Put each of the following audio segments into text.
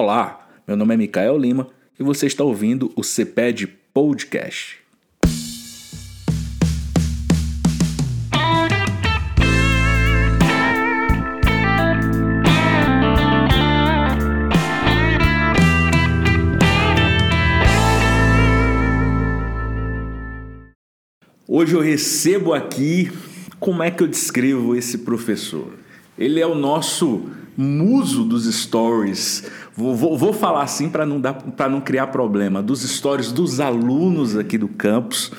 Olá, meu nome é Micael Lima e você está ouvindo o CPED Podcast. Hoje eu recebo aqui, como é que eu descrevo esse professor? Ele é o nosso muso dos stories. Vou, vou, vou falar assim para não, não criar problema. Dos stories dos alunos aqui do campus.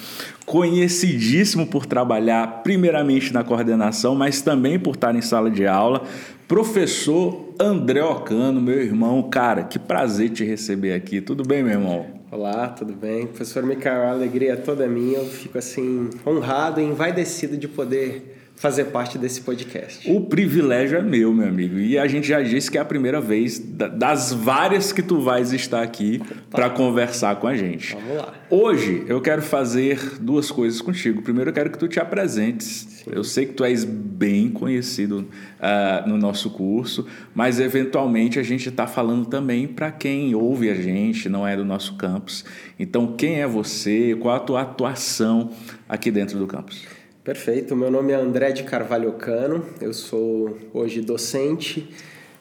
Conhecidíssimo por trabalhar primeiramente na coordenação, mas também por estar em sala de aula. Professor André Ocano, meu irmão. Cara, que prazer te receber aqui. Tudo bem, meu irmão? Olá, tudo bem? Professor Micael, a alegria é toda minha. Eu fico assim honrado e envaidecido de poder fazer parte desse podcast. O privilégio é meu, meu amigo. E a gente já disse que é a primeira vez das várias que tu vais estar aqui para conversar com a gente. Vamos lá. Hoje eu quero fazer duas coisas contigo. Primeiro, eu quero que tu te apresentes. Sim. Eu sei que tu és bem conhecido uh, no nosso curso, mas eventualmente a gente está falando também para quem ouve a gente, não é do nosso campus. Então, quem é você? Qual a tua atuação aqui dentro do campus? Perfeito, meu nome é André de Carvalho Cano, eu sou hoje docente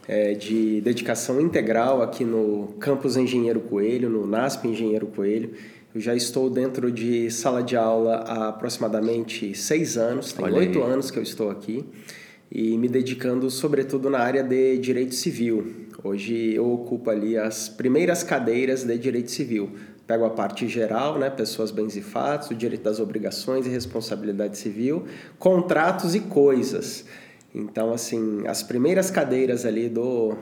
é, de dedicação integral aqui no Campus Engenheiro Coelho, no NASP Engenheiro Coelho. Eu já estou dentro de sala de aula há aproximadamente seis anos, tem oito anos que eu estou aqui e me dedicando sobretudo na área de direito civil. Hoje eu ocupo ali as primeiras cadeiras de direito civil, Pego a parte geral, né, pessoas, bens e fatos, o direito das obrigações e responsabilidade civil, contratos e coisas. Então, assim, as primeiras cadeiras ali do,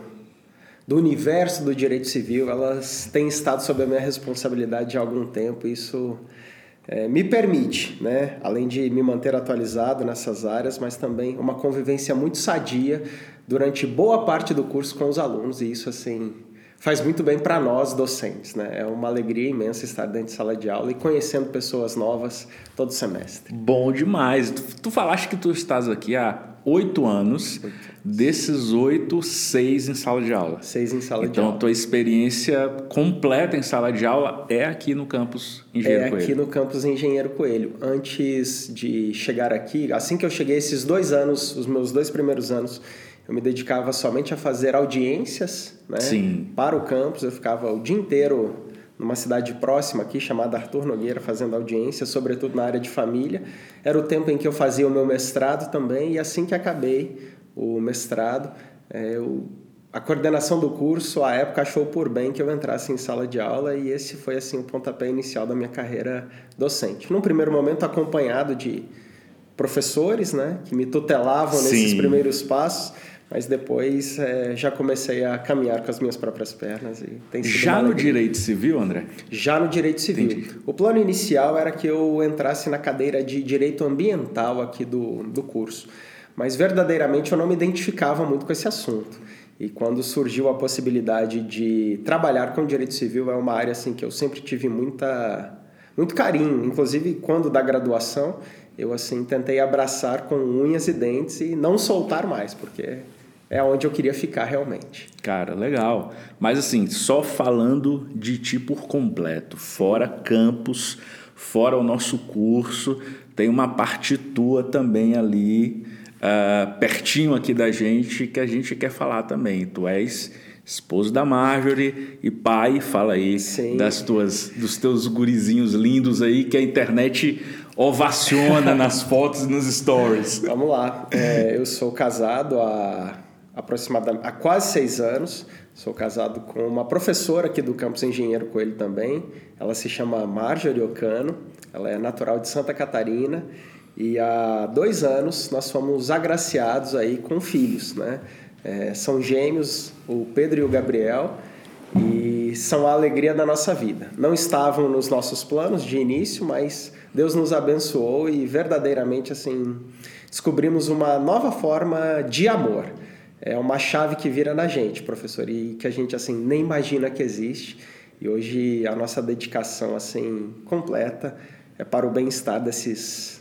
do universo do direito civil, elas têm estado sob a minha responsabilidade há algum tempo. Isso é, me permite, né, além de me manter atualizado nessas áreas, mas também uma convivência muito sadia durante boa parte do curso com os alunos. E isso, assim, faz muito bem para nós docentes, né? É uma alegria imensa estar dentro de sala de aula e conhecendo pessoas novas todo semestre. Bom demais. Tu, tu falaste que tu estás aqui há oito anos. Oito. Desses oito, seis em sala de aula. Seis em sala então, de aula. Então, tua experiência completa em sala de aula é aqui no campus Engenheiro é Coelho? É aqui no campus Engenheiro Coelho. Antes de chegar aqui, assim que eu cheguei, esses dois anos, os meus dois primeiros anos, eu me dedicava somente a fazer audiências né, Sim. para o campus. Eu ficava o dia inteiro numa cidade próxima aqui, chamada Arthur Nogueira, fazendo audiências, sobretudo na área de família. Era o tempo em que eu fazia o meu mestrado também, e assim que acabei o mestrado, é, eu, a coordenação do curso, à época, achou por bem que eu entrasse em sala de aula, e esse foi assim o pontapé inicial da minha carreira docente. Num primeiro momento, acompanhado de professores né, que me tutelavam Sim. nesses primeiros passos mas depois é, já comecei a caminhar com as minhas próprias pernas e tem sido Já no direito civil, André? Já no direito civil. Entendi. O plano inicial era que eu entrasse na cadeira de direito ambiental aqui do, do curso, mas verdadeiramente eu não me identificava muito com esse assunto. E quando surgiu a possibilidade de trabalhar com direito civil, é uma área assim que eu sempre tive muita muito carinho, inclusive quando da graduação, eu assim tentei abraçar com unhas e dentes e não soltar mais, porque é onde eu queria ficar realmente. Cara, legal. Mas assim, só falando de ti por completo, fora campus, fora o nosso curso, tem uma parte tua também ali, uh, pertinho aqui da gente, que a gente quer falar também. Tu és esposo da Marjorie e pai, fala aí Sim. das tuas, dos teus gurizinhos lindos aí que a internet ovaciona nas fotos e nos stories. Vamos lá. É, eu sou casado há aproximadamente há quase seis anos. Sou casado com uma professora aqui do campus Engenheiro Coelho também. Ela se chama Marjorie Ocano. Ela é natural de Santa Catarina. E há dois anos nós fomos agraciados aí com filhos, né? É, são gêmeos, o Pedro e o Gabriel, e são a alegria da nossa vida. Não estavam nos nossos planos de início, mas Deus nos abençoou e verdadeiramente assim descobrimos uma nova forma de amor. É uma chave que vira na gente, professor, e que a gente assim nem imagina que existe. E hoje a nossa dedicação assim completa é para o bem-estar desses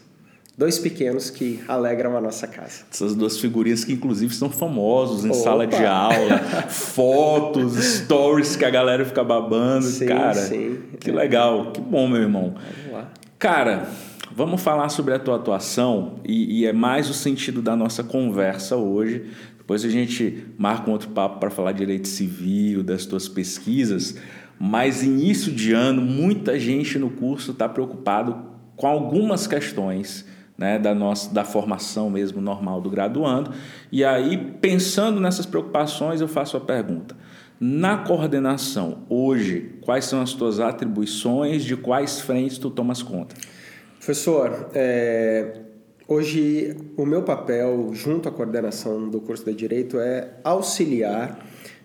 Dois pequenos que alegram a nossa casa. Essas duas figurinhas que, inclusive, são famosos em Opa. sala de aula, fotos, stories que a galera fica babando. Sim, Cara, sim. que legal, que bom, meu irmão. Vamos lá. Cara, vamos falar sobre a tua atuação e, e é mais o sentido da nossa conversa hoje. Depois a gente marca um outro papo para falar de direito civil, das tuas pesquisas. Mas início de ano, muita gente no curso está preocupado com algumas questões né, da, nossa, da formação mesmo normal do graduando. E aí, pensando nessas preocupações, eu faço a pergunta. Na coordenação, hoje, quais são as tuas atribuições, de quais frentes tu tomas conta? Professor, é, hoje o meu papel junto à coordenação do curso de Direito é auxiliar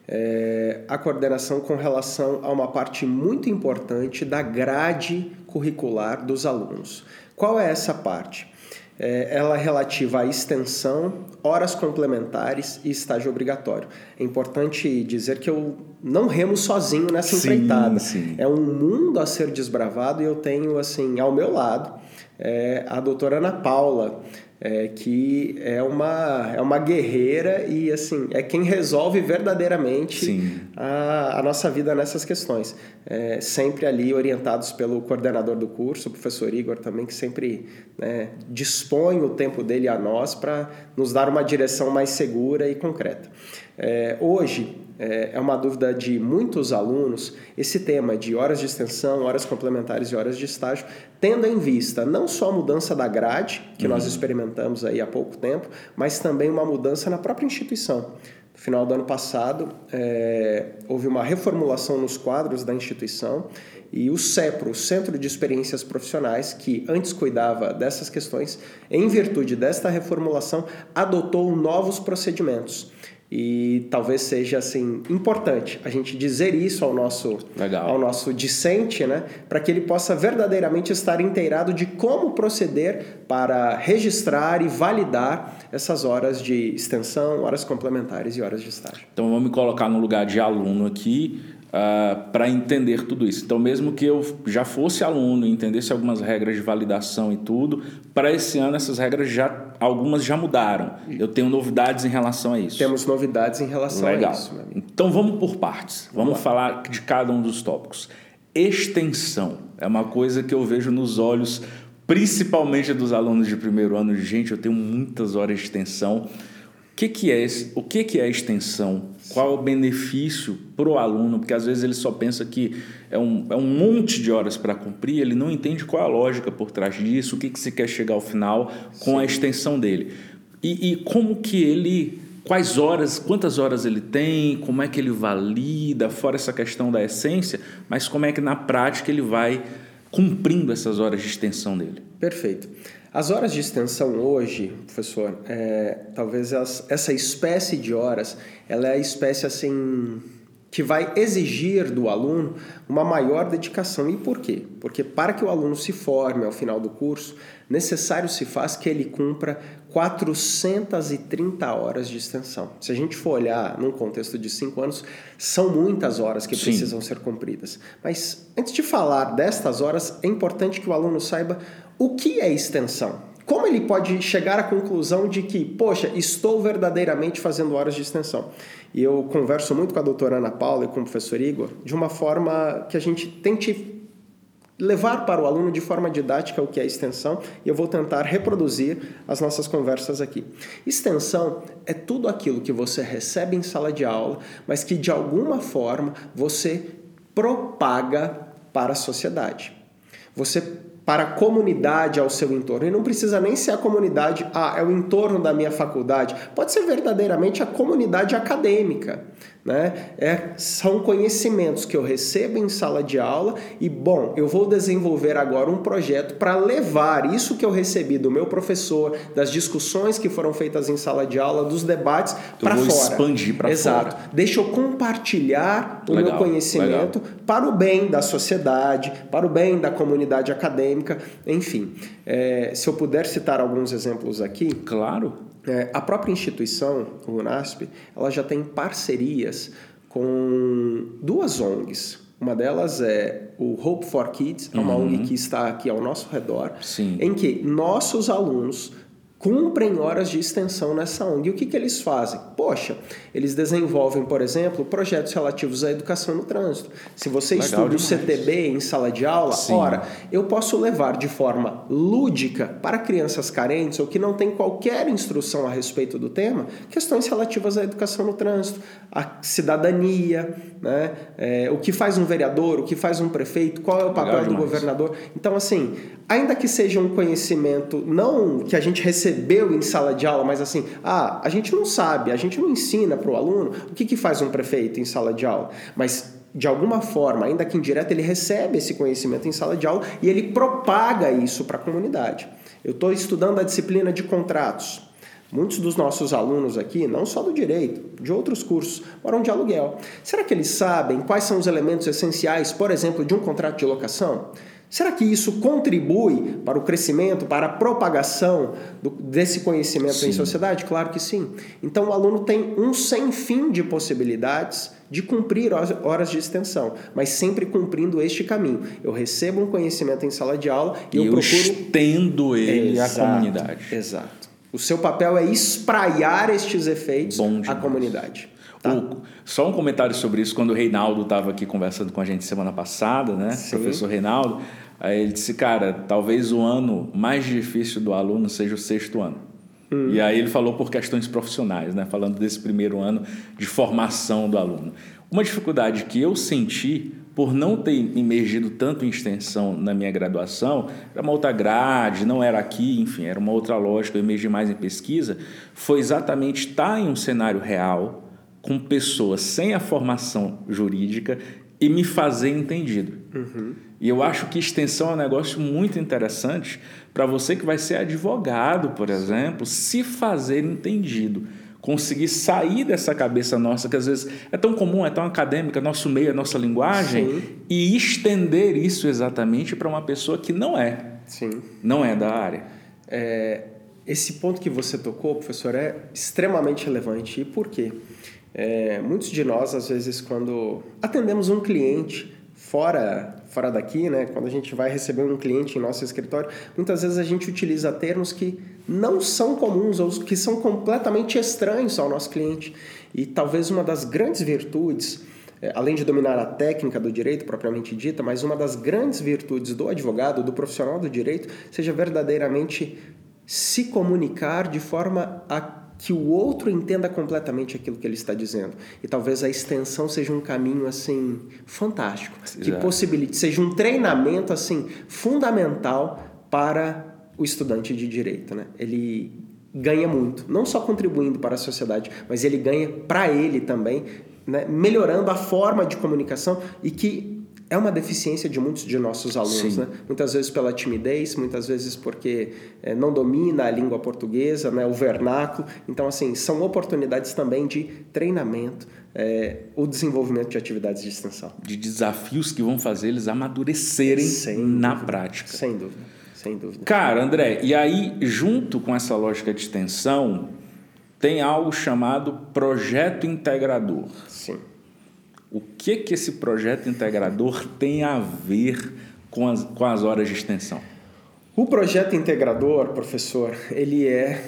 é, a coordenação com relação a uma parte muito importante da grade curricular dos alunos. Qual é essa parte? É, ela é relativa à extensão, horas complementares e estágio obrigatório. É importante dizer que eu não remo sozinho nessa sim, empreitada. Sim. É um mundo a ser desbravado e eu tenho, assim, ao meu lado, é, a doutora Ana Paula, é, que é uma, é uma guerreira e assim é quem resolve verdadeiramente a, a, nossa vida nessas questões. É, sempre ali orientados pelo coordenador do curso, o professor Igor também, que sempre né, dispõe o tempo dele a nós para nos dar uma direção mais segura e concreta. É, hoje, é, é uma dúvida de muitos alunos esse tema de horas de extensão, horas complementares e horas de estágio, tendo em vista não só a mudança da grade, que uhum. nós experimentamos aí há pouco tempo, mas também uma mudança na própria instituição. No final do ano passado, é, houve uma reformulação nos quadros da instituição e o CEPRO, o Centro de Experiências Profissionais, que antes cuidava dessas questões, em virtude desta reformulação, adotou novos procedimentos e talvez seja assim importante a gente dizer isso ao nosso Legal. ao nosso discente, né, para que ele possa verdadeiramente estar inteirado de como proceder para registrar e validar essas horas de extensão, horas complementares e horas de estágio. Então vamos me colocar no lugar de aluno aqui uh, ah, para entender tudo isso. Então, mesmo que eu já fosse aluno e entendesse algumas regras de validação e tudo, para esse ano essas regras já algumas já mudaram. Eu tenho novidades em relação a isso. Temos novidades em relação Legal. a isso. Então vamos por partes. Vamos, vamos falar de cada um dos tópicos. Extensão é uma coisa que eu vejo nos olhos, principalmente dos alunos de primeiro ano. Gente, eu tenho muitas horas de extensão que, que é o que, que é extensão? Qual é o benefício para o aluno? Porque às vezes ele só pensa que é um, é um monte de horas para cumprir, ele não entende qual é a lógica por trás disso, o que, que se quer chegar ao final com Sim. a extensão dele. E, e como que ele quais horas, quantas horas ele tem, como é que ele valida, fora essa questão da essência, mas como é que na prática ele vai cumprindo essas horas de extensão dele. Perfeito. As horas de extensão hoje, professor, é, talvez as, essa espécie de horas, ela é a espécie assim que vai exigir do aluno uma maior dedicação. E por quê? Porque para que o aluno se forme ao final do curso, necessário se faz que ele cumpra 430 horas de extensão. Se a gente for olhar num contexto de cinco anos, são muitas horas que Sim. precisam ser cumpridas. Mas antes de falar destas horas, é importante que o aluno saiba o que é extensão? Como ele pode chegar à conclusão de que, poxa, estou verdadeiramente fazendo horas de extensão? E eu converso muito com a doutora Ana Paula e com o professor Igor de uma forma que a gente tente levar para o aluno de forma didática o que é extensão e eu vou tentar reproduzir as nossas conversas aqui. Extensão é tudo aquilo que você recebe em sala de aula, mas que de alguma forma você propaga para a sociedade. Você para a comunidade ao seu entorno. E não precisa nem ser a comunidade, ah, é o entorno da minha faculdade. Pode ser verdadeiramente a comunidade acadêmica. Né? É, são conhecimentos que eu recebo em sala de aula e, bom, eu vou desenvolver agora um projeto para levar isso que eu recebi do meu professor, das discussões que foram feitas em sala de aula, dos debates para fora. expandir para fora. Exato. Deixa eu compartilhar o legal, meu conhecimento legal. para o bem da sociedade, para o bem da comunidade acadêmica, enfim. É, se eu puder citar alguns exemplos aqui. Claro. É, a própria instituição, o UNASP, ela já tem parcerias com duas ONGs. Uma delas é o Hope for Kids, é uma Uhum. ONG que está aqui ao nosso redor, Sim. em que nossos alunos cumprem horas de extensão nessa ONG. E o que, que eles fazem? Poxa, eles desenvolvem, por exemplo, projetos relativos à educação no trânsito. Se você Legal estuda o demais. CTB em sala de aula, Sim. ora, eu posso levar de forma lúdica para crianças carentes ou que não têm qualquer instrução a respeito do tema, questões relativas à educação no trânsito, à cidadania, né? É, o que faz um vereador, o que faz um prefeito, qual é o papel Legal do demais. governador. Então, assim, ainda que seja um conhecimento não que a gente recebeu em sala de aula, mas assim, ah, a gente não sabe, a gente não ensina para o aluno o que, que faz um prefeito em sala de aula, mas de alguma forma, ainda que indireta, ele recebe esse conhecimento em sala de aula e ele propaga isso para a comunidade. Eu estou estudando a disciplina de contratos. Muitos dos nossos alunos aqui, não só do direito, de outros cursos, moram de aluguel. Será que eles sabem quais são os elementos essenciais, por exemplo, de um contrato de locação? Será que isso contribui para o crescimento, para a propagação do- desse conhecimento em Sim. sociedade? Claro que sim. Então o aluno tem um sem fim de possibilidades de cumprir horas- de extensão, mas sempre cumprindo este caminho. Eu recebo um conhecimento em sala de aula e, E eu eu procuro estendo ele à comunidade. Exato. O seu papel é espraiar estes efeitos à comunidade. Tá? O- só um comentário sobre isso, quando o Reinaldo estava aqui conversando com a gente semana passada, né? Sim. Professor Reinaldo, aí ele disse, cara, talvez o ano mais difícil do aluno seja o sexto ano. Hum. E aí ele falou por questões profissionais, né? Falando desse primeiro ano de formação do aluno. Uma dificuldade que eu senti por não ter imergido tanto em extensão na minha graduação, era uma outra grade, não era aqui, enfim, era uma outra lógica, eu emergi mais em pesquisa, foi exatamente estar em um cenário real, com pessoas sem a formação jurídica e me fazer entendido. E eu acho que extensão é um negócio muito interessante para você que vai ser advogado, por exemplo, se fazer entendido. Conseguir sair dessa cabeça nossa, que às vezes é tão comum, é tão acadêmica, nosso meio, a nossa linguagem, Sim. e estender isso exatamente para uma pessoa que não é, Sim. não é da área. É, esse ponto que você tocou, professor, é extremamente relevante. E por quê? É, muitos de nós, às vezes, quando atendemos um cliente fora, fora daqui, né? quando a gente vai receber um cliente em nosso escritório, muitas vezes a gente utiliza termos que não são comuns ou que são completamente estranhos ao nosso cliente. E talvez uma das grandes virtudes é, além de dominar a técnica do direito propriamente dita, mas uma das grandes virtudes do advogado, do profissional do direito, seja verdadeiramente se comunicar de forma a que o outro entenda completamente aquilo que ele está dizendo. E talvez a extensão seja um caminho assim fantástico, que Exato. possibilite, seja um treinamento assim fundamental para o estudante de direito, né? Ele ganha muito, não só contribuindo para a sociedade, mas ele ganha para ele também, né? melhorando a forma de comunicação e que é uma deficiência de muitos de nossos alunos, né? Muitas vezes pela timidez, muitas vezes porque eh, não domina a língua portuguesa, né? O vernáculo. Então, assim, são oportunidades também de treinamento, eh, o desenvolvimento de atividades de extensão. De desafios que vão fazer eles amadurecerem Sem na dúvida. prática. Sem dúvida, sem dúvida. Cara, André, e aí, junto com essa lógica de extensão, tem algo chamado projeto integrador. Sim. O que que esse projeto integrador tem a ver com as, com as horas de extensão? O projeto integrador, professor, ele é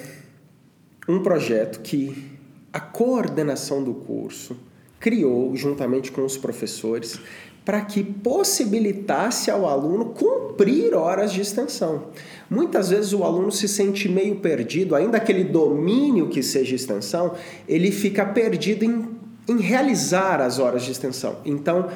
um projeto que a coordenação do curso criou juntamente com os professores para que possibilitasse ao aluno cumprir horas de extensão. Muitas vezes o aluno se sente meio perdido, ainda aquele domínio que seja extensão, ele fica perdido em, em realizar as horas de extensão. Então,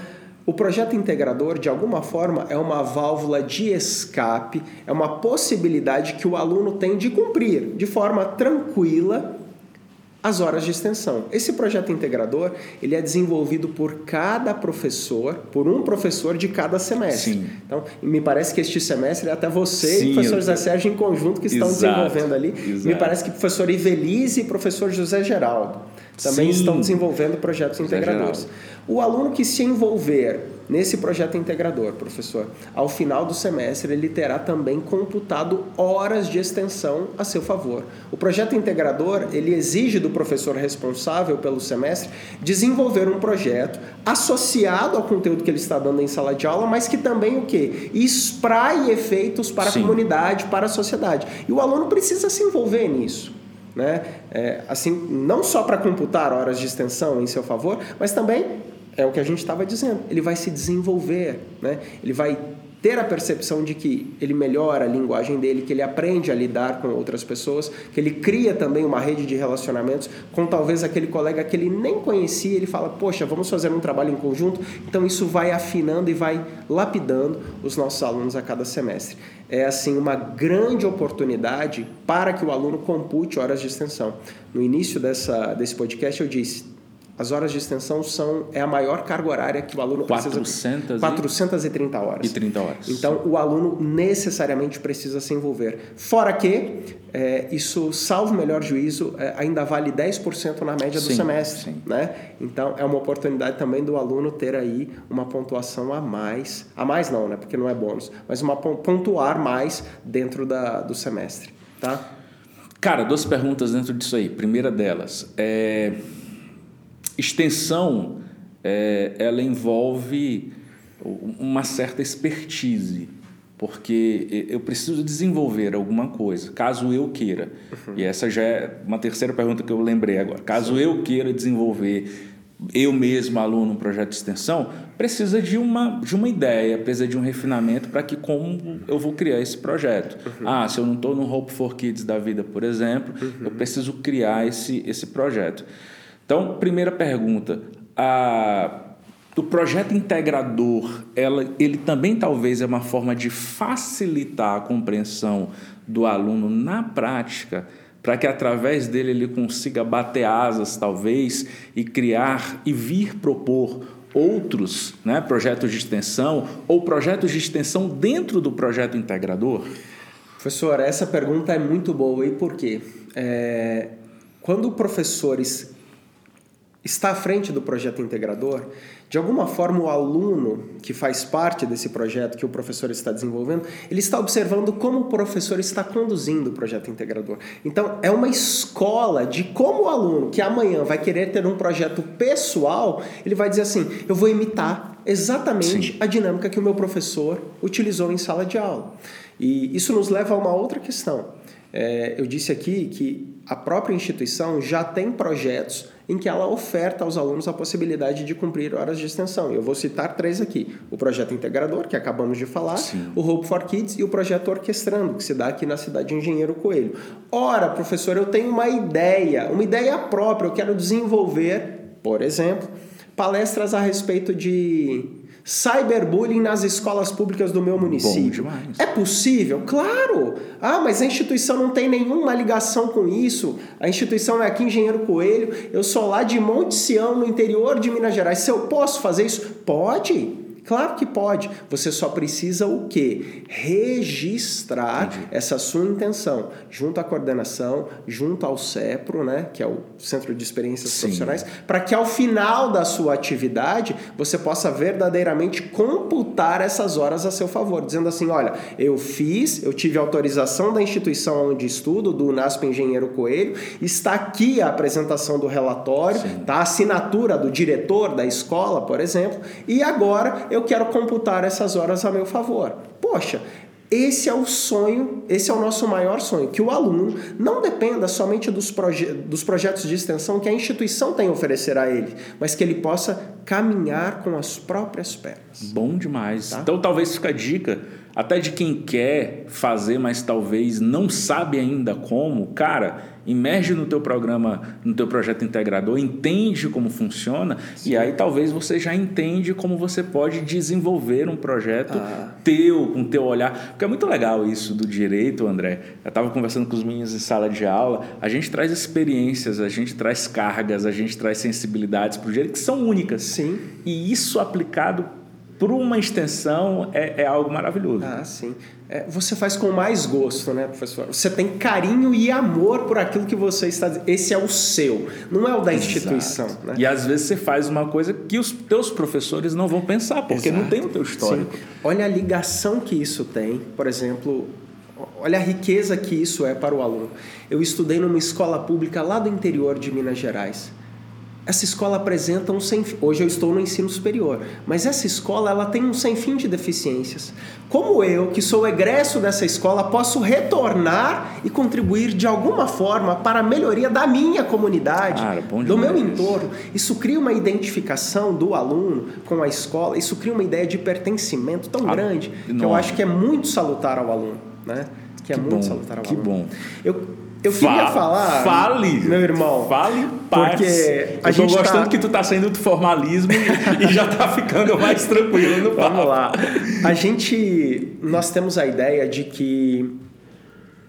o projeto integrador, de alguma forma, é uma válvula de escape, é uma possibilidade que o aluno tem de cumprir de forma tranquila as horas de extensão. Esse projeto integrador, ele é desenvolvido por cada professor, por um professor de cada semestre. Sim. Então, me parece que este semestre é até você Sim, e o professor eu- José Sérgio em conjunto que estão Exato, desenvolvendo ali. exato. Me parece que o professor Ivelise e o professor José Geraldo também Sim. estão desenvolvendo projetos José integradores. Geraldo. O aluno que se envolver Nesse projeto integrador, professor, ao final do semestre ele terá também computado horas de extensão a seu favor. O projeto integrador, ele exige do professor responsável pelo semestre desenvolver um projeto associado ao conteúdo que ele está dando em sala de aula, mas que também o quê? Espraie efeitos para Sim. a comunidade, para a sociedade. E o aluno precisa se envolver nisso. Né? É, assim, não só para computar horas de extensão em seu favor, mas também é o que a gente estava dizendo. Ele vai se desenvolver, né? Ele vai ter a percepção de que ele melhora a linguagem dele, que ele aprende a lidar com outras pessoas, que ele cria também uma rede de relacionamentos com talvez aquele colega que ele nem conhecia, ele fala: "Poxa, vamos fazer um trabalho em conjunto". Então isso vai afinando e vai lapidando os nossos alunos a cada semestre. É assim uma grande oportunidade para que o aluno compute horas de extensão. No início dessa desse podcast eu disse: as horas de extensão são é a maior carga horária que o aluno 400 precisa. 430 horas. E 30 horas. Então, o aluno necessariamente precisa se envolver. Fora que, é, isso, salvo o melhor juízo, é, ainda vale 10% na média do sim, semestre. Sim. Né? Então, é uma oportunidade também do aluno ter aí uma pontuação a mais. A mais não, né? porque não é bônus. Mas uma pontuar mais dentro da, do semestre. Tá? Cara, duas perguntas dentro disso aí. Primeira delas, é Extensão, é, ela envolve uma certa expertise, porque eu preciso desenvolver alguma coisa, caso eu queira. Uhum. E essa já é uma terceira pergunta que eu lembrei agora. Caso Sim. eu queira desenvolver eu mesmo, aluno, um projeto de extensão, precisa de uma, de uma ideia, precisa de um refinamento para que como eu vou criar esse projeto. Uhum. Ah, se eu não estou no Hope for Kids da vida, por exemplo, uhum. eu preciso criar esse, esse projeto. Então, primeira pergunta, a, o projeto integrador, ela, ele também talvez é uma forma de facilitar a compreensão do aluno na prática, para que através dele ele consiga bater asas, talvez, e criar e vir propor outros né, projetos de extensão ou projetos de extensão dentro do projeto integrador? Professor, essa pergunta é muito boa e por quê? É, quando professores está à frente do projeto integrador, de alguma forma o aluno que faz parte desse projeto que o professor está desenvolvendo, ele está observando como o professor está conduzindo o projeto integrador. Então, é uma escola de como o aluno que amanhã vai querer ter um projeto pessoal, ele vai dizer assim: "Eu vou imitar exatamente Sim. a dinâmica que o meu professor utilizou em sala de aula". E isso nos leva a uma outra questão. É, eu disse aqui que a própria instituição já tem projetos em que ela oferta aos alunos a possibilidade de cumprir horas de extensão. Eu vou citar três aqui: o projeto integrador, que acabamos de falar, Sim. o Hope for Kids e o projeto Orquestrando, que se dá aqui na cidade de Engenheiro Coelho. Ora, professor, eu tenho uma ideia, uma ideia própria, eu quero desenvolver, por exemplo, palestras a respeito de cyberbullying nas escolas públicas do meu município. É possível? Claro! Ah, mas a instituição não tem nenhuma ligação com isso. A instituição é aqui Engenheiro Coelho. Eu sou lá de Monte Sião, no interior de Minas Gerais. Se eu posso fazer isso? Pode! Claro que pode. Você só precisa o quê? Registrar Entendi. essa sua intenção junto à coordenação, junto ao CEPRO, né, que é o Centro de Experiências Sim. Profissionais, para que ao final da sua atividade você possa verdadeiramente computar essas horas a seu favor, dizendo assim, olha, eu fiz, eu tive autorização da instituição onde estudo, do NASP Engenheiro Coelho, está aqui a apresentação do relatório, tá a assinatura do diretor da escola, por exemplo, e agora eu quero computar essas horas a meu favor. Poxa, esse é o sonho, esse é o nosso maior sonho, que o aluno não dependa somente dos, proje dos projetos de extensão que a instituição tem a oferecer a ele, mas que ele possa caminhar com as próprias pernas. Bom demais. Tá? Então talvez fica a dica até de quem quer fazer, mas talvez não sabe ainda como, cara, imerge no teu programa, no teu projeto integrador, entende como funciona Sim. e aí talvez você já entende como você pode desenvolver um projeto ah. teu, com teu olhar. Porque é muito legal isso do direito, André. Eu estava conversando com os meninos em sala de aula, a gente traz experiências, a gente traz cargas, a gente traz sensibilidades para o direito que são únicas. Sim. E isso aplicado para uma extensão é, é, algo maravilhoso. Ah, sim. É, você faz com mais gosto, né, professor? Você tem carinho e amor por aquilo que você está dizendo. Esse é o seu, não é o da Exato. instituição. Né? E às vezes você faz uma coisa que os teus professores não vão pensar, porque Exato. não tem o teu histórico. Sim. Olha a ligação que isso tem, por exemplo, olha a riqueza que isso é para o aluno. Eu estudei numa escola pública lá do interior de Minas Gerais essa escola apresenta um sem hoje eu estou no ensino superior, mas essa escola ela tem um sem fim de deficiências. Como eu, que sou egresso dessa escola, posso retornar e contribuir de alguma forma para a melhoria da minha comunidade, Cara, do meu entorno. Isso cria uma identificação do aluno com a escola, isso cria uma ideia de pertencimento tão ah, grande que eu acho que é muito salutar ao aluno, né? Que é que muito bom, salutar ao que aluno. Que bom. Eu eu queria falar. Fale! Meu irmão. Fale, porque a eu gente tô gostando tá... que tu tá saindo do formalismo e já tá ficando mais tranquilo no papo. Vamos lá. A gente. Nós temos a ideia de que.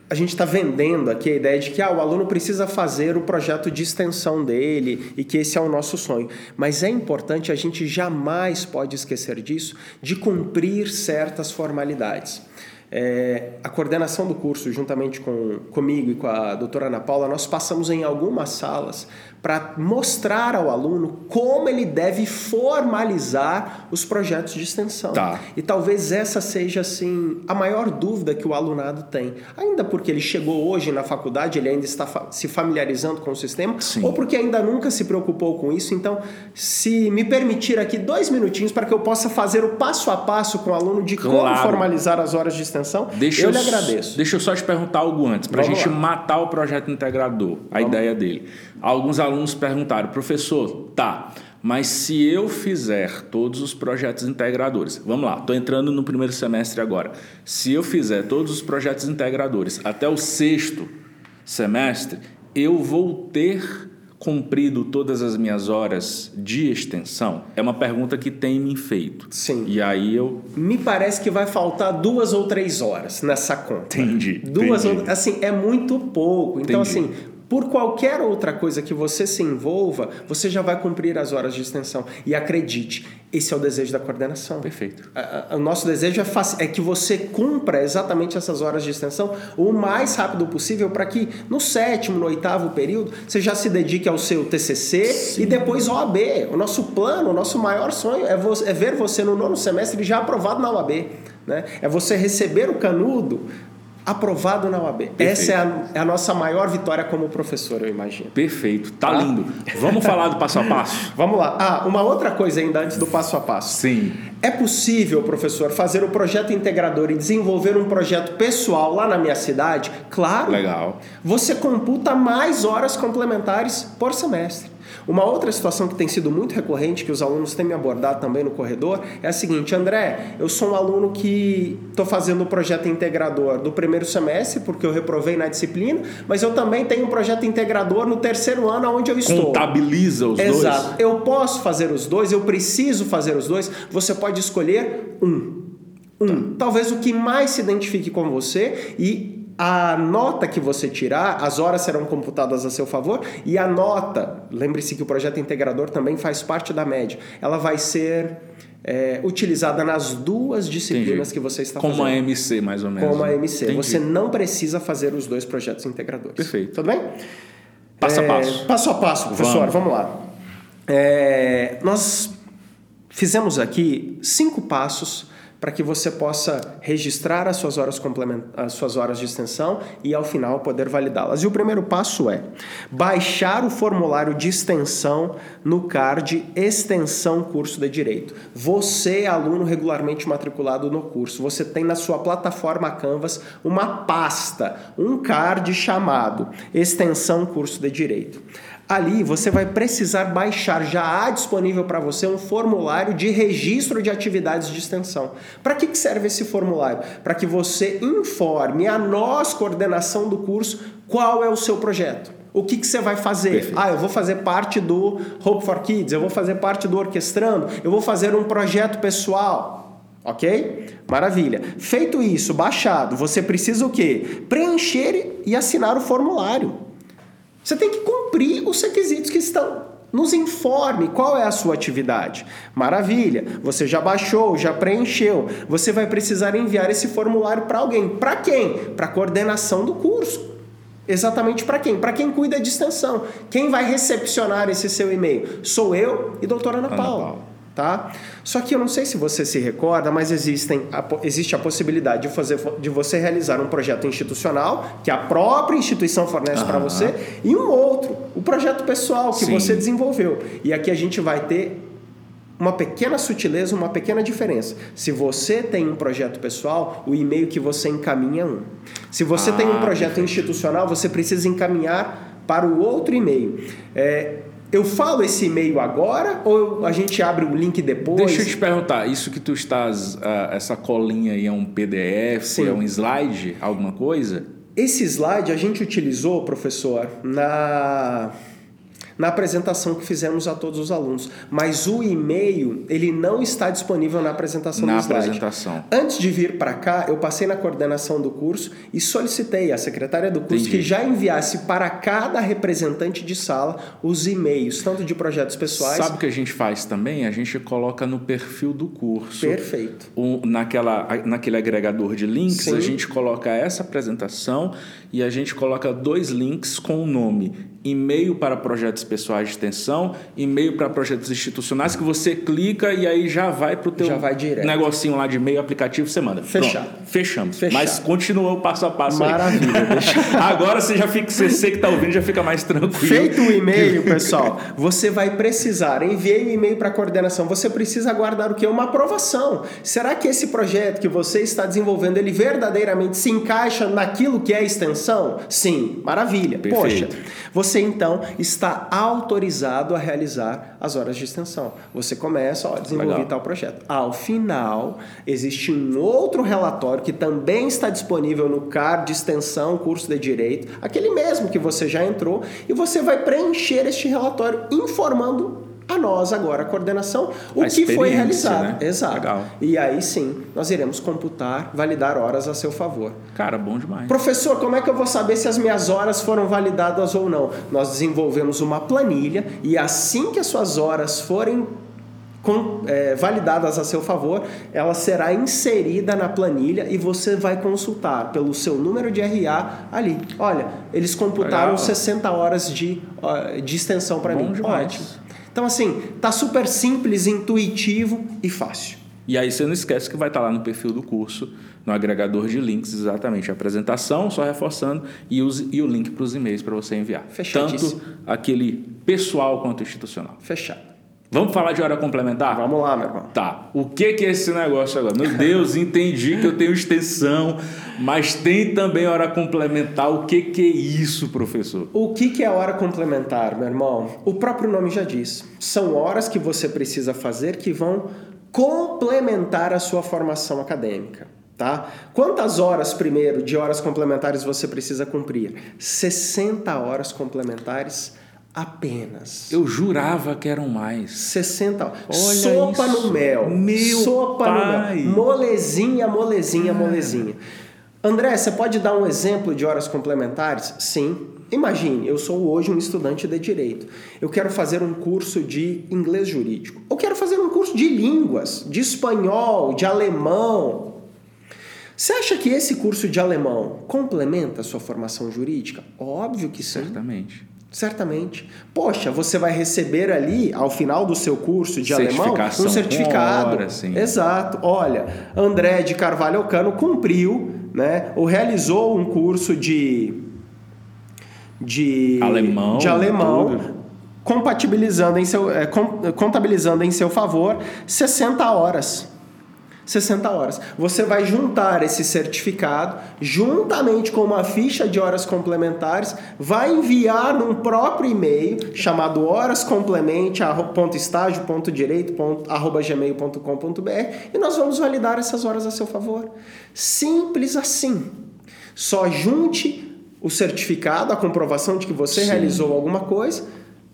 A gente está vendendo aqui a ideia de que ah, o aluno precisa fazer o projeto de extensão dele e que esse é o nosso sonho. Mas é importante, a gente jamais pode esquecer disso, de cumprir certas formalidades. É, a coordenação do curso, juntamente com, comigo e com a doutora Ana Paula, nós passamos em algumas salas para mostrar ao aluno como ele deve formalizar os projetos de extensão. Tá. E talvez essa seja assim a maior dúvida que o alunado tem. Ainda porque ele chegou hoje na faculdade, ele ainda está se familiarizando com o sistema, Sim. ou porque ainda nunca se preocupou com isso. Então, se me permitir aqui dois minutinhos para que eu possa fazer o passo a passo com o aluno de claro. como formalizar as horas de extensão, deixa eu, eu lhe agradeço. Deixa eu só te perguntar algo antes, para a gente lá. matar o projeto integrador, a Vamos. ideia dele. Alguns alunos perguntaram, professor, tá, mas se eu fizer todos os projetos integradores, vamos lá, estou entrando no primeiro semestre agora. Se eu fizer todos os projetos integradores até o sexto semestre, eu vou ter cumprido todas as minhas horas de extensão? É uma pergunta que tem me feito. Sim. E aí eu. Me parece que vai faltar duas ou três horas nessa conta. Entendi. Duas entendi. ou. Assim, é muito pouco. Então, entendi. assim por qualquer outra coisa que você se envolva, você já vai cumprir as horas de extensão. E acredite, esse é o desejo da coordenação. Perfeito. O nosso desejo é, é que você cumpra exatamente essas horas de extensão o mais rápido possível para que no sétimo, no oitavo período, você já se dedique ao seu TCC Sim. e depois OAB. O nosso plano, o nosso maior sonho é, é ver você no nono semestre já aprovado na OAB. Né? É você receber o canudo aprovado na UAB. Perfeito. Essa é a, é a, nossa maior vitória como professor, eu imagino. Perfeito, tá, tá? lindo. Vamos falar do passo a passo? Vamos lá. Ah, uma outra coisa ainda antes do passo a passo. Sim. É possível, professor, fazer o um projeto integrador e desenvolver um projeto pessoal lá na minha cidade? Claro. Legal. Você computa mais horas complementares por semestre. Uma outra situação que tem sido muito recorrente, que os alunos têm me abordado também no corredor, é a seguinte: André, eu sou um aluno que estou fazendo o projeto integrador do primeiro semestre, porque eu reprovei na disciplina, mas eu também tenho um projeto integrador no terceiro ano onde eu estou. Contabiliza os Exato. dois. Exato. Eu posso fazer os dois, eu preciso fazer os dois. Você pode escolher um. Um. Tá. Talvez o que mais se identifique com você e a nota que você tirar, as horas serão computadas a seu favor e a nota, lembre-se que o projeto integrador também faz parte da média, ela vai ser é, utilizada nas duas disciplinas Entendi. que você está Como fazendo. Como a MC, mais ou menos. Como a MC. Entendi. Você não precisa fazer os dois projetos integradores. Perfeito. Tudo bem? Passo é, a passo. Passo a passo, professor. Vamos, Vamos lá. É, nós fizemos aqui cinco passos para que você possa registrar as suas horas as suas horas de extensão e ao final poder validá-las. E o primeiro passo é baixar o formulário de extensão no card Extensão Curso de Direito. Você, aluno regularmente matriculado no curso, você tem na sua plataforma Canvas uma pasta, um card chamado Extensão Curso de Direito. Ali você vai precisar baixar, já há disponível para você um formulário de registro de atividades de extensão. Para que serve esse formulário? Para que você informe a nós, coordenação do curso, qual é o seu projeto. O que, que você vai fazer? Perfeito. Ah, eu vou fazer parte do Hope for Kids, eu vou fazer parte do Orquestrando, eu vou fazer um projeto pessoal. Ok? Maravilha. Feito isso, baixado, você precisa o quê? Preencher e assinar o formulário. Você tem que cumprir os requisitos que estão nos informe qual é a sua atividade. Maravilha, você já baixou, já preencheu. Você vai precisar enviar esse formulário para alguém. Para quem? Para a coordenação do curso. Exatamente para quem? Para quem cuida de extensão. Quem vai recepcionar esse seu e-mail? Sou eu e doutora Ana, Ana Paula. Paula. Tá? Só que eu não sei se você se recorda, mas existem, existe a possibilidade de, fazer, de você realizar um projeto institucional, que a própria instituição fornece para você, e um outro, o projeto pessoal que Sim. você desenvolveu. E aqui a gente vai ter uma pequena sutileza, uma pequena diferença. Se você tem um projeto pessoal, o e-mail que você encaminha é um. Se você ah, tem um ah, projeto institucional, você precisa encaminhar para o outro e-mail. É, eu falo esse e-mail agora ou a gente abre o link depois? Deixa eu te perguntar, isso que tu estás, uh, essa colinha aí é um PDF, Sim. é um slide, alguma coisa? Esse slide a gente utilizou, professor, na na apresentação que fizemos a todos os alunos. Mas o e-mail, ele não está disponível na apresentação na do slide. apresentação. Antes de vir para cá, eu passei na coordenação do curso e solicitei à secretária do curso Entendi. que já enviasse para cada representante de sala os e-mails, tanto de projetos pessoais. Sabe o que a gente faz também? A gente coloca no perfil do curso. Perfeito. Um, naquela, naquele agregador de links, Sim. a gente coloca essa apresentação e a gente coloca dois links com o nome e-mail para projetos pessoais de extensão, e-mail para projetos institucionais, que você clica e aí já vai para o teu já vai direto. negocinho lá de e-mail aplicativo, você manda. Fechado. fechamos. Fechado. Mas continua o passo a passo Maravilha. Agora você já fica, você que está ouvindo já fica mais tranquilo. Feito o e-mail, pessoal, você vai precisar, enviei o e-mail para a coordenação, você precisa aguardar o que? Uma aprovação. Será que esse projeto que você está desenvolvendo, ele verdadeiramente se encaixa naquilo que é extensão? Sim, maravilha. Perfeito. Poxa, você então está autorizado a realizar as horas de extensão. Você começa, a desenvolver tal projeto. Ao final, existe um outro relatório que também está disponível no CAR de extensão, curso de direito, aquele mesmo que você já entrou, e você vai preencher este relatório informando a nós agora a coordenação, o a que foi realizado. Né? Exato. Legal. E aí sim, nós iremos computar, validar horas a seu favor. Cara, bom demais. Professor, como é que eu vou saber se as minhas horas foram validadas ou não? Nós desenvolvemos uma planilha e assim que as suas horas forem com, é, validadas a seu favor, ela será inserida na planilha e você vai consultar pelo seu número de RA ali. Olha, eles computaram Legal. 60 horas de, de extensão para mim. Demais. Ótimo. Então, assim, tá super simples, intuitivo e fácil. E aí você não esquece que vai estar tá lá no perfil do curso, no agregador de links, exatamente a apresentação, só reforçando, e, os, e o link para os e-mails para você enviar. Tanto aquele pessoal quanto institucional. Fechado. Vamos falar de hora complementar? Vamos lá, meu irmão. Tá. O que, que é esse negócio agora? Meu Deus, entendi que eu tenho extensão, mas tem também hora complementar. O que, que é isso, professor? O que, que é hora complementar, meu irmão? O próprio nome já diz. São horas que você precisa fazer que vão complementar a sua formação acadêmica. Tá? Quantas horas, primeiro, de horas complementares você precisa cumprir? 60 horas complementares apenas. Eu jurava que eram mais. 60. Olha Sopa isso. no mel. Meu Sopa pai. no mel. Molezinha, molezinha, ah. molezinha. André, você pode dar um exemplo de horas complementares? Sim. Imagine, eu sou hoje um estudante de direito. Eu quero fazer um curso de inglês jurídico. Eu quero fazer um curso de línguas, de espanhol, de alemão. Você acha que esse curso de alemão complementa a sua formação jurídica? Óbvio que sim. Certamente. Certamente. Poxa, você vai receber ali, ao final do seu curso de alemão, um certificado. Hora. Exato. Olha, André de Carvalho Cano cumpriu, né, ou realizou um curso de de alemão, de alemão compatibilizando em seu, é, contabilizando em seu favor 60 horas. 60 horas. Você vai juntar esse certificado juntamente com uma ficha de horas complementares, vai enviar num próprio e-mail chamado horascomplemente@estágio.direito@gmail.com.br e nós vamos validar essas horas a seu favor. Simples assim. Só junte o certificado, a comprovação de que você Sim. realizou alguma coisa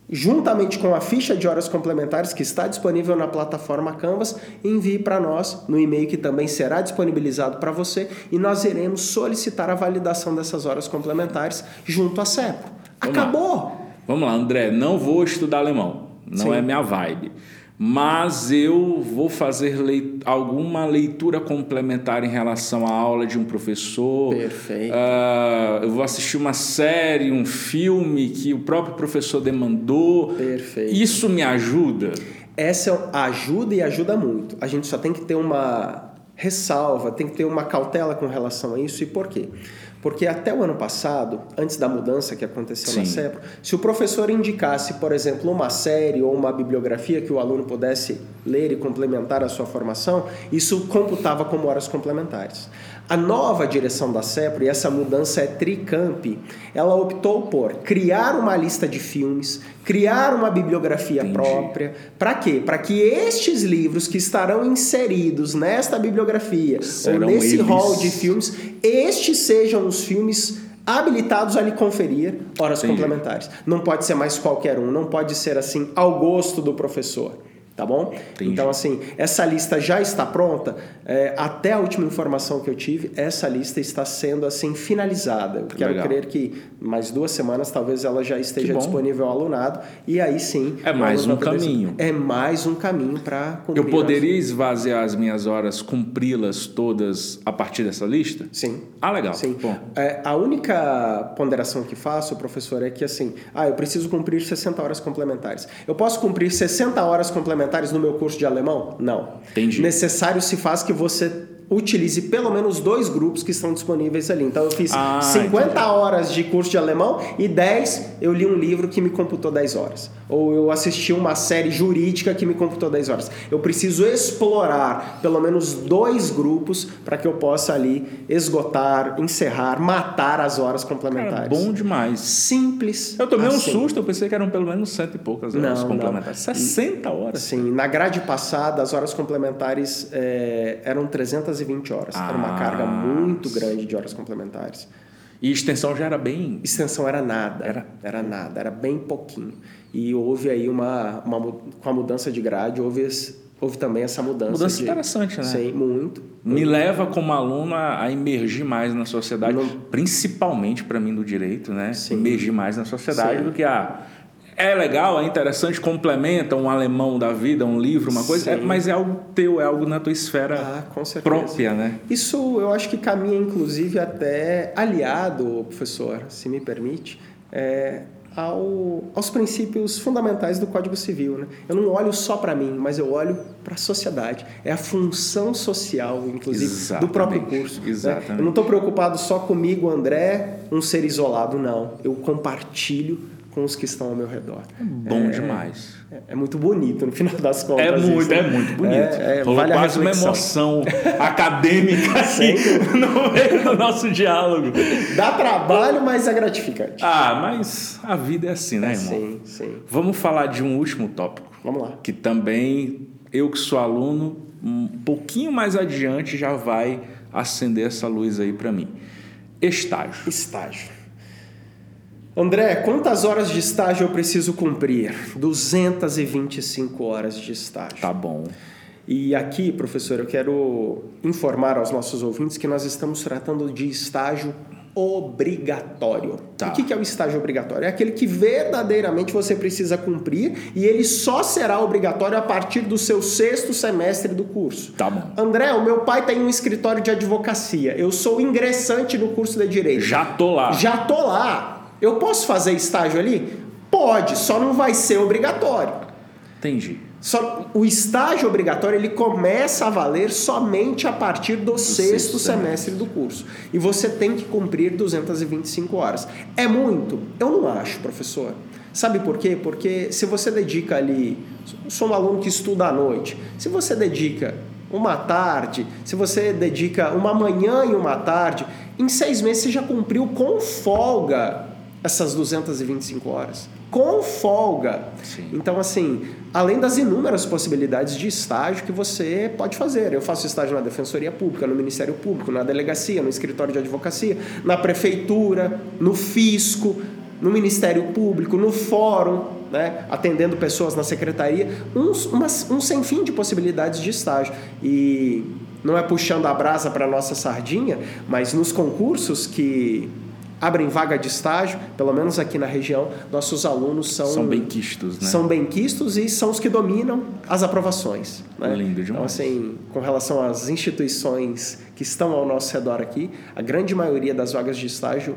juntamente com a ficha de horas complementares que está disponível na plataforma Canvas, envie para nós no e-mail que também será disponibilizado para você e nós iremos solicitar a validação dessas horas complementares junto à CEPO. Acabou! Vamos lá, André, não vou estudar alemão. não Sim. é minha vibe. Mas eu vou fazer leit alguma leitura complementar em relação à aula de um professor. Perfeito. Ah, eu vou assistir uma série, um filme que o próprio professor demandou. Perfeito. Isso me ajuda? Essa ajuda e ajuda muito. A gente só tem que ter uma ressalva, tem que ter uma cautela com relação a isso. E por quê? Porque até o ano passado, antes da mudança que aconteceu na Sim. CEPRO, se o professor indicasse, por exemplo, uma série ou uma bibliografia que o aluno pudesse ler e complementar a sua formação, isso computava como horas complementares. A nova direção da CEPRO, e essa mudança é tricamp, ela optou por criar uma lista de filmes, criar uma bibliografia Entendi. própria. Para quê? Para que estes livros que estarão inseridos nesta bibliografia Serão ou nesse eles. hall de filmes, estes sejam os filmes habilitados a lhe conferir horas Entendi. complementares. Não pode ser mais qualquer um, não pode ser assim ao gosto do professor. Tá bom? Entendi. Então, assim, essa lista já está pronta. É, até a última informação que eu tive, essa lista está sendo assim finalizada. Eu quero Legal. crer que mais duas semanas talvez ela já esteja disponível ao alunado. E aí sim. É mais um vai poder- caminho. É mais um caminho para cumprir. Eu poderia esvaziar as minhas horas, cumpri-las todas a partir dessa lista? as- Sim. Ah, legal. Sim. Bom, É, a única ponderação que faço, professor, é que assim, ah, eu preciso cumprir 60 horas complementares. Eu posso cumprir 60 horas complementares no meu curso de alemão? Não. Entendi. Necessário se faz que você utilize pelo menos dois grupos que estão disponíveis ali. Então eu fiz Ah, 50 entendi. horas de curso de alemão e 10 eu li um livro que me computou 10 horas. Ou eu assisti uma série jurídica que me computou 10 horas. Eu preciso explorar pelo menos dois grupos para que eu possa ali esgotar, encerrar, matar as horas cara, complementares. bom demais. Simples. Eu tomei um assim. susto, eu pensei que eram pelo menos cento e poucas horas Não, complementares. 60 horas? Sim, na grade passada, as horas complementares eh, eram 320 horas. Era uma Ah, carga muito grande de horas complementares. E extensão já era bem. Extensão era nada. Era? Era nada, era bem pouquinho. E houve aí uma, uma com a mudança de grade, houve, esse- houve também essa mudança. Mudança de, interessante, né? Sim, muito. Me leva como aluno a, a emergir mais na sociedade, Não- principalmente para mim do direito, né? Sim. Emergir mais na sociedade Sim. do que a. É legal, é interessante, complementa um alemão da vida, um livro, uma coisa, é- mas é algo teu, é algo na tua esfera Ah, própria, né? Isso eu acho que caminha, inclusive, até aliado, professor, se me permite, é, ao, aos princípios fundamentais do Código Civil. Né? Eu não olho só para mim, mas eu olho para a sociedade. É a função social, inclusive, do próprio Exatamente, curso. né? exatamente. Eu não estou preocupado só comigo, André, um ser isolado, não. Eu compartilho com os que estão ao meu redor. Bom demais. É, é muito bonito, no final das contas. É muito, isso, né? é muito bonito. É, é, vale a quase uma emoção acadêmica aqui no meio do nosso diálogo. Dá trabalho, mas é gratificante. Ah, mas a vida é assim, né, irmão? Sim, sim. Vamos falar de um último tópico, Vamos lá. que também eu que sou aluno, um pouquinho mais adiante já vai acender essa luz aí para mim. Estágio. Estágio. André, quantas horas de estágio eu preciso cumprir? 225 horas de estágio. Tá bom. E aqui, professor, eu quero informar aos nossos ouvintes que nós estamos tratando de estágio obrigatório. Tá. O que é o estágio obrigatório? É aquele que verdadeiramente você precisa cumprir e ele só será obrigatório a partir do seu sexto semestre do curso. Tá bom. André, o meu pai tem um escritório de advocacia. Eu sou ingressante no curso de direito. Já tô lá. Já tô lá. Eu posso fazer estágio ali? Pode, só não vai ser obrigatório. Entendi. Só, o estágio obrigatório ele começa a valer somente a partir do, sexto, sexto semestre do curso. E você tem que cumprir 225 horas. É muito? Eu não acho, professor. Sabe por quê? Porque se você dedica ali. Sou um aluno que estuda à noite. Se você dedica uma tarde, se você dedica uma manhã e uma tarde, em seis meses você já cumpriu com folga essas 225 horas. Com folga. Sim. Então, assim, além das inúmeras possibilidades de estágio que você pode fazer. Eu faço estágio na Defensoria Pública, no Ministério Público, na Delegacia, no Escritório de Advocacia, na Prefeitura, no Fisco, no Ministério Público, no Fórum, né? atendendo pessoas na Secretaria. Uns, umas, um sem fim de possibilidades de estágio. E não é puxando a brasa para nossa sardinha, mas nos concursos que abrem vaga de estágio, pelo menos aqui na região, nossos alunos são são benquistos, né? São benquistos e são os que dominam as aprovações. Né? Lindo Então, demais. assim, com relação às instituições que estão ao nosso redor aqui, a grande maioria das vagas de estágio,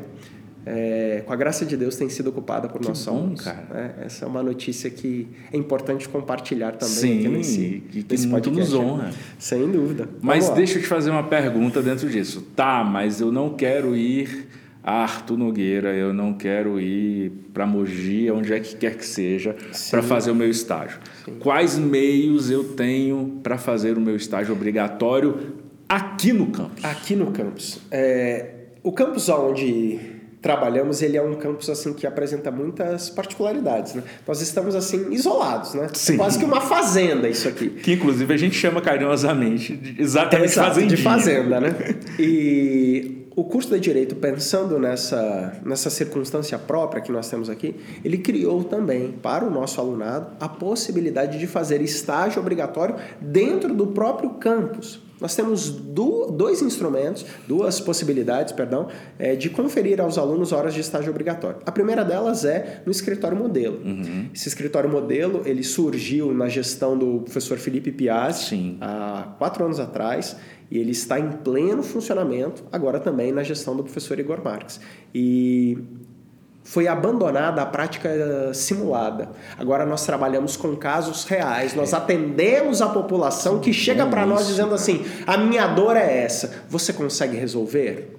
é, com a graça de Deus, tem sido ocupada por nossos bom, alunos. cara. né? Essa é uma notícia que é importante compartilhar também Sim, nesse, que- que nesse muito podcast. nos honra. Sem dúvida. Mas deixa eu te fazer uma pergunta dentro disso. Tá, mas eu não quero ir Arthur Nogueira, eu não quero ir para Mogi, onde é que quer que seja, para fazer o meu estágio. Quais meios eu tenho para fazer o meu estágio obrigatório aqui no campus? Aqui no campus. É, o campus onde trabalhamos, ele é um campus assim que apresenta muitas particularidades, né? Nós estamos assim isolados, né? Sim. É quase que uma fazenda isso aqui. Que inclusive a gente chama carinhosamente de exatamente Exato, fazendinha. de fazenda, né? E o curso de direito, pensando nessa nessa circunstância própria que nós temos aqui, ele criou também para o nosso alunado a possibilidade de fazer estágio obrigatório dentro do próprio campus. Nós temos du- dois instrumentos, duas possibilidades, perdão, eh, de conferir aos alunos horas de estágio obrigatório. A primeira delas é no escritório modelo. Esse escritório modelo ele surgiu na gestão do professor Felipe Piazzi Sim. há quatro anos atrás e ele está em pleno funcionamento agora também na gestão do professor Igor Marques. E foi abandonada a prática simulada. Agora nós trabalhamos com casos reais, nós atendemos a população que chega para nós isso, dizendo assim: a minha dor é essa, você consegue resolver?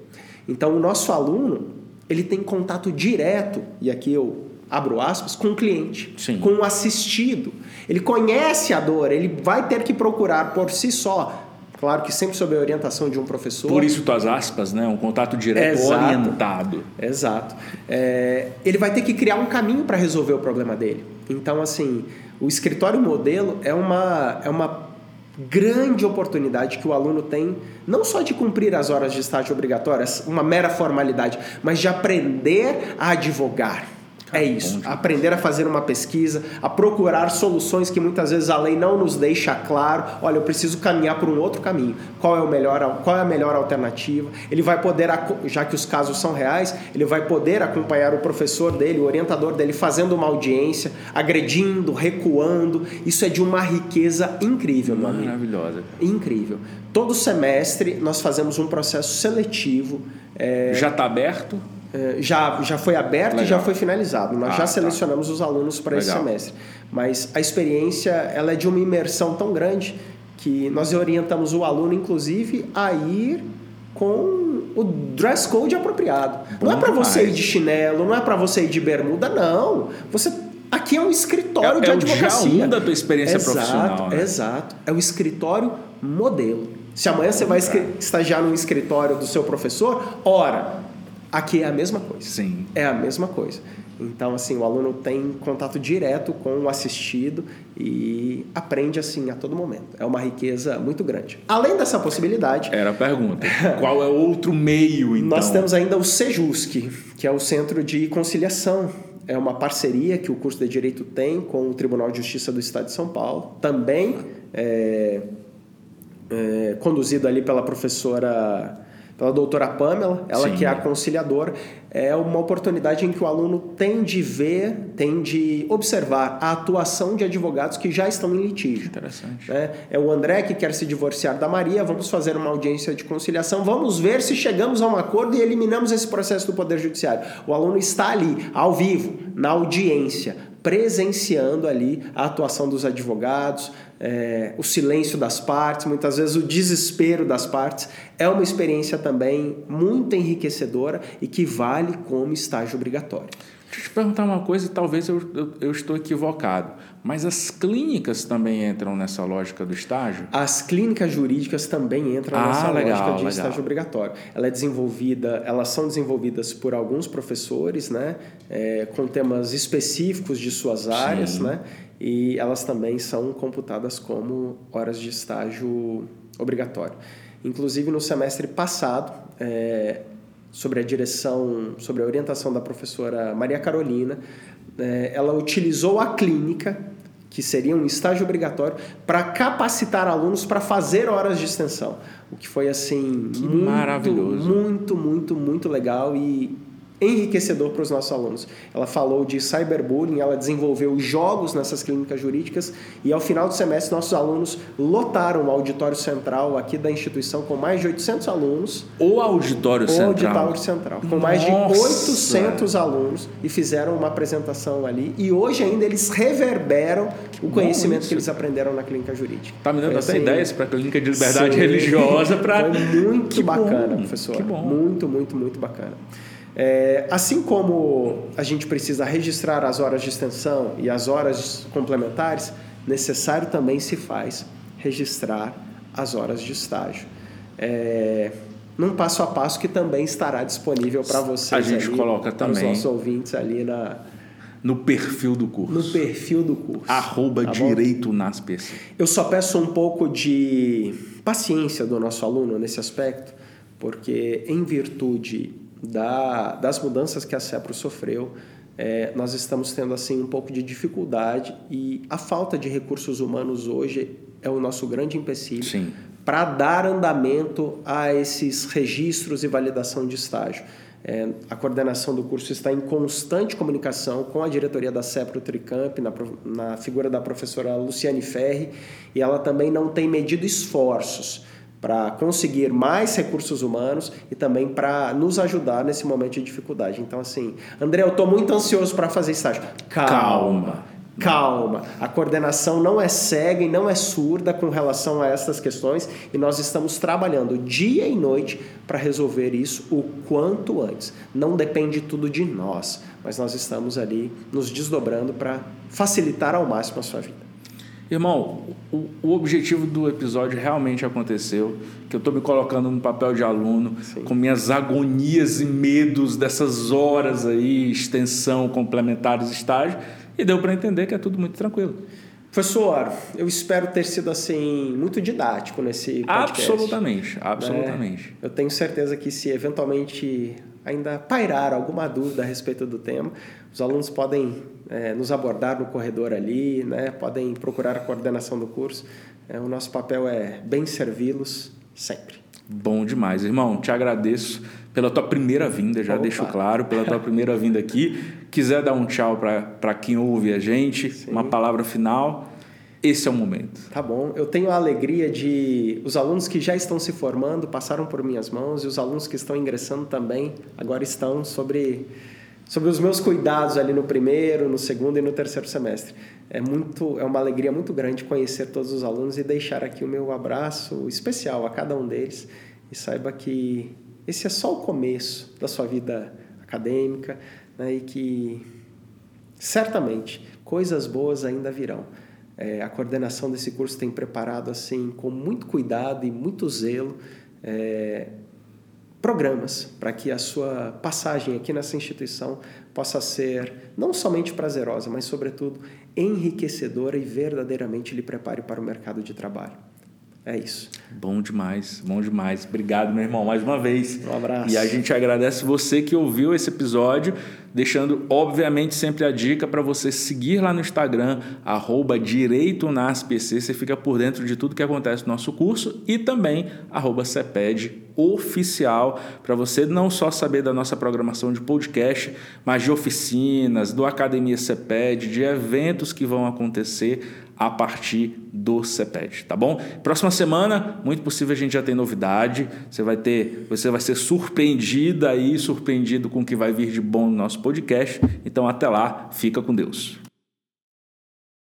Então o nosso aluno ele tem contato direto, e aqui eu abro aspas, com o cliente, Sim. com o assistido. Ele conhece a dor, ele vai ter que procurar por si só. Claro que sempre sob a orientação de um professor. Por isso tuas aspas, né? Um contato direto Exato. orientado. Exato. É, ele vai ter que criar um caminho para resolver o problema dele. Então, assim, o escritório modelo é uma, é uma grande oportunidade que o aluno tem, não só de cumprir as horas de estágio obrigatórias, uma mera formalidade, mas de aprender a advogar. É isso, aprender a fazer uma pesquisa, a procurar soluções que muitas vezes a lei não nos deixa claro. Olha, eu preciso caminhar por um outro caminho. Qual é o melhor, qual é a melhor alternativa? Ele vai poder, já que os casos são reais, ele vai poder acompanhar o professor dele, o orientador dele fazendo uma audiência, agredindo, recuando. Isso é de uma riqueza incrível, meu amigo. Maravilhosa. Incrível. Todo semestre nós fazemos um processo seletivo. é, Já está aberto? É, já, já foi aberto e Legal. já foi finalizado. Nós Ah, já tá. selecionamos os alunos para esse semestre. Mas a experiência ela é de uma imersão tão grande que nós orientamos o aluno, inclusive, a ir com o dress code apropriado. não é para você ir de chinelo, não é para você ir de bermuda, não. Você aqui é um escritório É- de é o dia advocacia. um da tua experiência exato, profissional, né? Exato. É o escritório modelo. Se amanhã você vai estagiar no escritório do seu professor, ora, aqui é a mesma coisa. Sim. É a mesma coisa. Então, assim, o aluno tem contato direto com o assistido e aprende assim a todo momento. É uma riqueza muito grande. Além dessa possibilidade, Era a pergunta. Qual é outro meio, então? nós temos ainda o SEJUSC, que é o Centro de Conciliação. É uma parceria que o curso de Direito tem com o Tribunal de Justiça do Estado de São Paulo. Também é, é, conduzido ali pela professora, pela doutora Pamela, ela Sim. que é a conciliadora. É uma oportunidade em que o aluno tem de ver, tem de observar a atuação de advogados que já estão em litígio. Interessante. né? É o André que quer se divorciar da Maria, vamos fazer uma audiência de conciliação, vamos ver se chegamos a um acordo e eliminamos esse processo do Poder Judiciário. O aluno está ali, ao vivo, na audiência, presenciando ali a atuação dos advogados, é, o silêncio das partes, muitas vezes o desespero das partes. É uma experiência também muito enriquecedora e que vale como estágio obrigatório. Deixa eu te perguntar uma coisa, e talvez eu, eu, eu estou equivocado, mas as clínicas também entram nessa lógica do estágio? As clínicas jurídicas também entram Ah, nessa legal, lógica de legal. estágio obrigatório. Ela é desenvolvida, elas são desenvolvidas por alguns professores, né, é, com temas específicos de suas áreas, Sim. né, e elas também são computadas como horas de estágio obrigatório. Inclusive no semestre passado, é, sobre a direção, sobre a orientação da professora Maria Carolina, é, ela utilizou a clínica que seria um estágio obrigatório para capacitar alunos para fazer horas de extensão, o que foi assim Que muito, maravilhoso. muito, muito, muito legal e enriquecedor para os nossos alunos. Ela falou de cyberbullying, ela desenvolveu jogos nessas clínicas jurídicas e ao final do semestre nossos alunos lotaram o auditório central aqui da instituição com mais de 800 alunos. O auditório o central. auditório central, com mais de Nossa! 800 alunos e fizeram uma apresentação ali e hoje ainda eles reverberam o conhecimento que eles aprenderam na clínica jurídica. Tá me dando Foi até assim, ideias para a clínica de liberdade Sim. religiosa para muito Que bacana, bom, professor. que bom. Muito, muito, muito bacana. É, assim como a gente precisa registrar as horas de extensão e as horas complementares, necessário também se faz registrar as horas de estágio. É, num passo a passo que também estará disponível para vocês. A gente ali, coloca para os também. nossos ouvintes ali na, no perfil do curso. no perfil do curso. Arroba tá bom? direito nas PC. Eu só peço um pouco de paciência do nosso aluno nesse aspecto, porque em virtude da, das mudanças que a CEPRO sofreu, eh, nós estamos tendo assim um pouco de dificuldade e a falta de recursos humanos hoje é o nosso grande empecilho para dar andamento a esses registros e validação de estágio. É, a coordenação do curso está em constante comunicação com a diretoria da CEPRO Tricamp, na, na figura da professora Luciane Ferri, e ela também não tem medido esforços para conseguir mais recursos humanos e também para nos ajudar nesse momento de dificuldade. Então, assim, André, eu estou muito ansioso para fazer estágio. Calma. Calma, a coordenação não é cega e não é surda com relação a essas questões e nós estamos trabalhando dia e noite para resolver isso o quanto antes. Não depende tudo de nós, mas nós estamos ali nos desdobrando para facilitar ao máximo a sua vida. Irmão, o, o objetivo do episódio realmente aconteceu, que eu estou me colocando no papel de aluno, com minhas agonias e medos dessas horas aí, extensão, complementares, estágio, e deu para entender que é tudo muito tranquilo. Professor, eu espero ter sido assim muito didático nesse podcast. Absolutamente, absolutamente. né? Eu tenho certeza que se eventualmente ainda pairar alguma dúvida a respeito do tema, os alunos podem eh, nos abordar no corredor ali, né? podem procurar a coordenação do curso. Eh, o nosso papel é bem servi-los sempre. Bom demais, irmão. Te agradeço pela tua primeira vinda, já Opa. deixo claro, pela tua primeira vinda aqui. Quiser dar um tchau para quem ouve a gente, uma palavra final, esse é o momento. Tá bom. Eu tenho a alegria de os alunos que já estão se formando passaram por minhas mãos e os alunos que estão ingressando também agora estão sobre sobre os meus cuidados ali no primeiro, no segundo e no terceiro semestre. É muito é uma alegria muito grande conhecer todos os alunos e deixar aqui o meu abraço especial a cada um deles e saiba que esse é só o começo da sua vida acadêmica né, e que certamente coisas boas ainda virão. É, a coordenação desse curso tem preparado assim com muito cuidado e muito zelo é, programas para que a sua passagem aqui nessa instituição possa ser não somente prazerosa, mas sobretudo enriquecedora e verdadeiramente lhe prepare para o mercado de trabalho. É isso. Bom demais, bom demais. Obrigado, meu irmão, mais uma vez. Um abraço. E a gente agradece você que ouviu esse episódio, deixando, obviamente, sempre a dica para você seguir lá no Instagram, arroba Direito PC, você fica por dentro de tudo que acontece no nosso curso, e também arroba CEPED oficial, para você não só saber da nossa programação de podcast, mas de oficinas, do Academia CEPED, de eventos que vão acontecer a partir do CEPED, tá bom? Próxima semana, muito possível a gente já tem novidade. Você vai ter, você vai ser surpreendida aí, surpreendido com o que vai vir de bom no nosso podcast. Então até lá, fica com Deus.